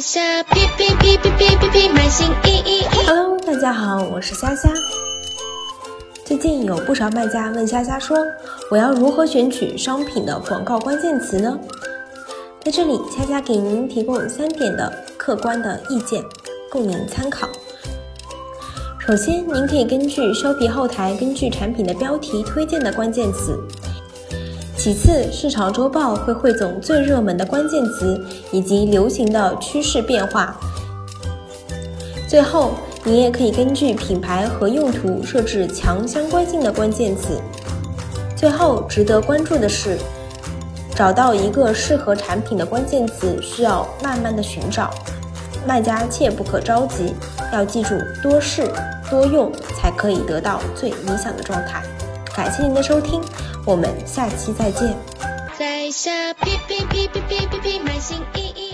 下皮皮皮皮皮皮皮买新衣衣衣。Hello，大家好，我是虾虾。最近有不少卖家问虾虾说，我要如何选取商品的广告关键词呢？在这里，虾虾给您提供三点的客观的意见，供您参考。首先，您可以根据收皮后台，根据产品的标题推荐的关键词。其次，市场周报会汇总最热门的关键词以及流行的趋势变化。最后，你也可以根据品牌和用途设置强相关性的关键词。最后，值得关注的是，找到一个适合产品的关键词需要慢慢的寻找，卖家切不可着急，要记住多试多用才可以得到最理想的状态。感谢您的收听，我们下期再见。在下，屁屁屁屁屁屁屁，满心依依。